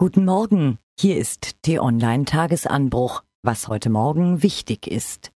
Guten Morgen, hier ist T-Online Tagesanbruch, was heute Morgen wichtig ist.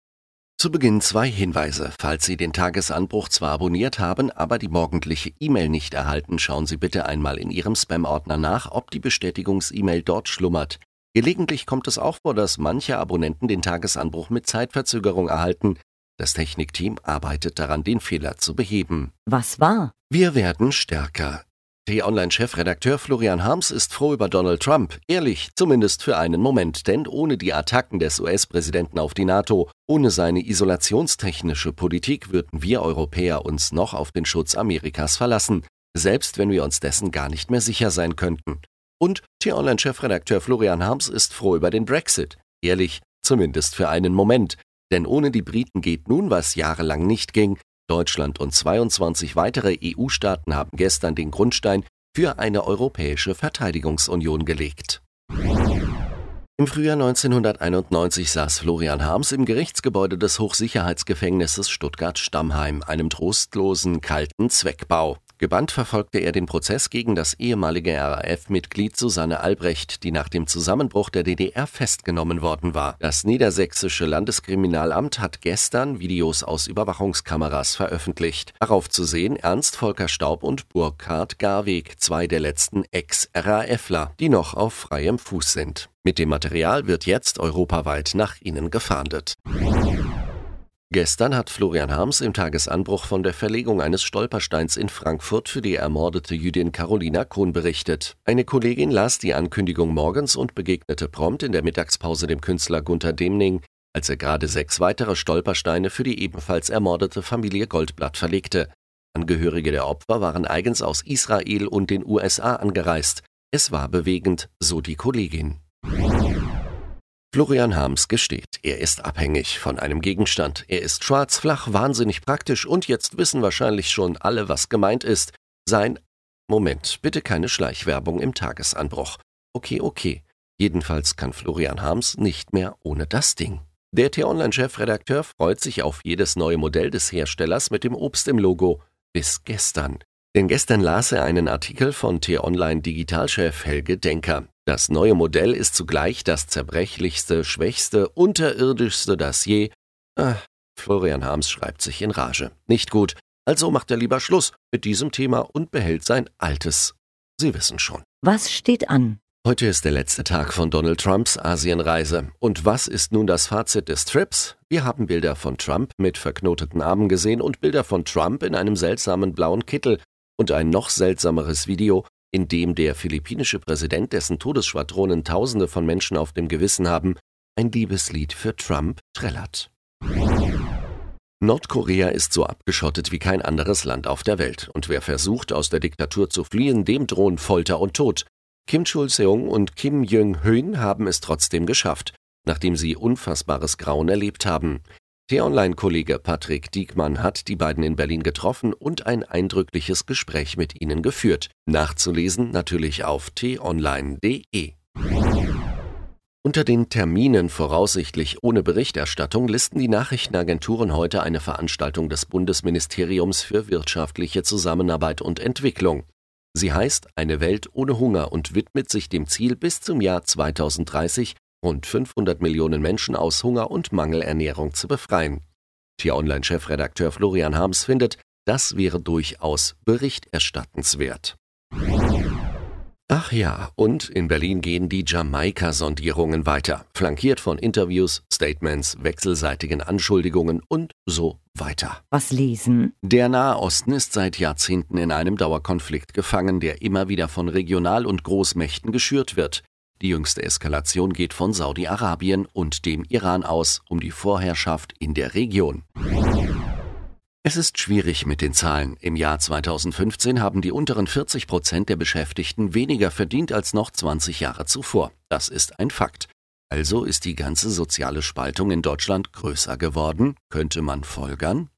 Zu Beginn zwei Hinweise. Falls Sie den Tagesanbruch zwar abonniert haben, aber die morgendliche E-Mail nicht erhalten, schauen Sie bitte einmal in Ihrem Spam-Ordner nach, ob die Bestätigungs-E-Mail dort schlummert. Gelegentlich kommt es auch vor, dass manche Abonnenten den Tagesanbruch mit Zeitverzögerung erhalten. Das Technikteam arbeitet daran, den Fehler zu beheben. Was war? Wir werden stärker. T-Online-Chefredakteur Florian Harms ist froh über Donald Trump. Ehrlich, zumindest für einen Moment, denn ohne die Attacken des US-Präsidenten auf die NATO, ohne seine isolationstechnische Politik würden wir Europäer uns noch auf den Schutz Amerikas verlassen, selbst wenn wir uns dessen gar nicht mehr sicher sein könnten. Und T-Online-Chefredakteur Florian Harms ist froh über den Brexit. Ehrlich, zumindest für einen Moment. Denn ohne die Briten geht nun, was jahrelang nicht ging, Deutschland und 22 weitere EU-Staaten haben gestern den Grundstein für eine europäische Verteidigungsunion gelegt. Im Frühjahr 1991 saß Florian Harms im Gerichtsgebäude des Hochsicherheitsgefängnisses Stuttgart-Stammheim, einem trostlosen, kalten Zweckbau. Gebannt verfolgte er den Prozess gegen das ehemalige RAF-Mitglied Susanne Albrecht, die nach dem Zusammenbruch der DDR festgenommen worden war. Das niedersächsische Landeskriminalamt hat gestern Videos aus Überwachungskameras veröffentlicht. Darauf zu sehen Ernst Volker Staub und Burkhard Garweg, zwei der letzten Ex-RAFler, die noch auf freiem Fuß sind. Mit dem Material wird jetzt europaweit nach ihnen gefahndet. Gestern hat Florian Harms im Tagesanbruch von der Verlegung eines Stolpersteins in Frankfurt für die ermordete Jüdin Carolina Kohn berichtet. Eine Kollegin las die Ankündigung morgens und begegnete prompt in der Mittagspause dem Künstler Gunther Demning, als er gerade sechs weitere Stolpersteine für die ebenfalls ermordete Familie Goldblatt verlegte. Angehörige der Opfer waren eigens aus Israel und den USA angereist. Es war bewegend, so die Kollegin. Florian Harms gesteht, er ist abhängig von einem Gegenstand. Er ist schwarz, flach, wahnsinnig praktisch und jetzt wissen wahrscheinlich schon alle, was gemeint ist. Sein Moment, bitte keine Schleichwerbung im Tagesanbruch. Okay, okay. Jedenfalls kann Florian Harms nicht mehr ohne das Ding. Der T-Online-Chefredakteur freut sich auf jedes neue Modell des Herstellers mit dem Obst im Logo. Bis gestern. Denn gestern las er einen Artikel von T-Online-Digitalchef Helge Denker. Das neue Modell ist zugleich das zerbrechlichste, schwächste, unterirdischste das je. Ah, Florian Harms schreibt sich in Rage. Nicht gut. Also macht er lieber Schluss mit diesem Thema und behält sein altes. Sie wissen schon. Was steht an? Heute ist der letzte Tag von Donald Trumps Asienreise. Und was ist nun das Fazit des Trips? Wir haben Bilder von Trump mit verknoteten Armen gesehen und Bilder von Trump in einem seltsamen blauen Kittel und ein noch seltsameres Video, in dem der philippinische Präsident, dessen Todesschwadronen Tausende von Menschen auf dem Gewissen haben, ein Liebeslied für Trump trällert. Nordkorea ist so abgeschottet wie kein anderes Land auf der Welt, und wer versucht, aus der Diktatur zu fliehen, dem drohen Folter und Tod. Kim Chul-seung und Kim Jong-hoon haben es trotzdem geschafft, nachdem sie unfassbares Grauen erlebt haben. T-Online-Kollege Patrick Diekmann hat die beiden in Berlin getroffen und ein eindrückliches Gespräch mit ihnen geführt. Nachzulesen natürlich auf t-online.de. Unter den Terminen voraussichtlich ohne Berichterstattung listen die Nachrichtenagenturen heute eine Veranstaltung des Bundesministeriums für wirtschaftliche Zusammenarbeit und Entwicklung. Sie heißt Eine Welt ohne Hunger und widmet sich dem Ziel, bis zum Jahr 2030 rund 500 Millionen Menschen aus Hunger und Mangelernährung zu befreien. T-Online-Chefredakteur Florian Harms findet, das wäre durchaus berichterstattenswert. Ach ja, und in Berlin gehen die Jamaika-Sondierungen weiter, flankiert von Interviews, Statements, wechselseitigen Anschuldigungen und so weiter. Was lesen? Der Nahe Osten ist seit Jahrzehnten in einem Dauerkonflikt gefangen, der immer wieder von Regional- und Großmächten geschürt wird. Die jüngste Eskalation geht von Saudi-Arabien und dem Iran aus um die Vorherrschaft in der Region. Es ist schwierig mit den Zahlen. Im Jahr 2015 haben die unteren 40 Prozent der Beschäftigten weniger verdient als noch 20 Jahre zuvor. Das ist ein Fakt. Also ist die ganze soziale Spaltung in Deutschland größer geworden, könnte man folgern?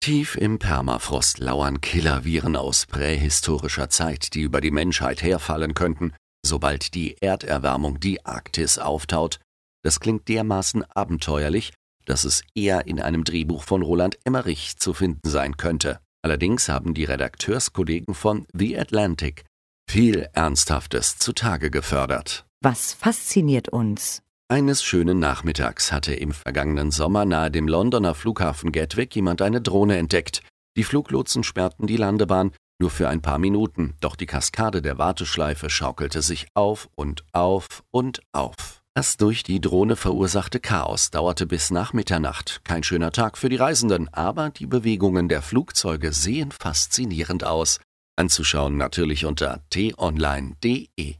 Tief im Permafrost lauern Killerviren aus prähistorischer Zeit, die über die Menschheit herfallen könnten sobald die Erderwärmung die Arktis auftaut. Das klingt dermaßen abenteuerlich, dass es eher in einem Drehbuch von Roland Emmerich zu finden sein könnte. Allerdings haben die Redakteurskollegen von The Atlantic viel Ernsthaftes zutage gefördert. Was fasziniert uns? Eines schönen Nachmittags hatte im vergangenen Sommer nahe dem Londoner Flughafen Gatwick jemand eine Drohne entdeckt. Die Fluglotsen sperrten die Landebahn nur für ein paar Minuten, doch die Kaskade der Warteschleife schaukelte sich auf und auf und auf. Das durch die Drohne verursachte Chaos dauerte bis nach Mitternacht. Kein schöner Tag für die Reisenden, aber die Bewegungen der Flugzeuge sehen faszinierend aus. Anzuschauen natürlich unter t-online.de.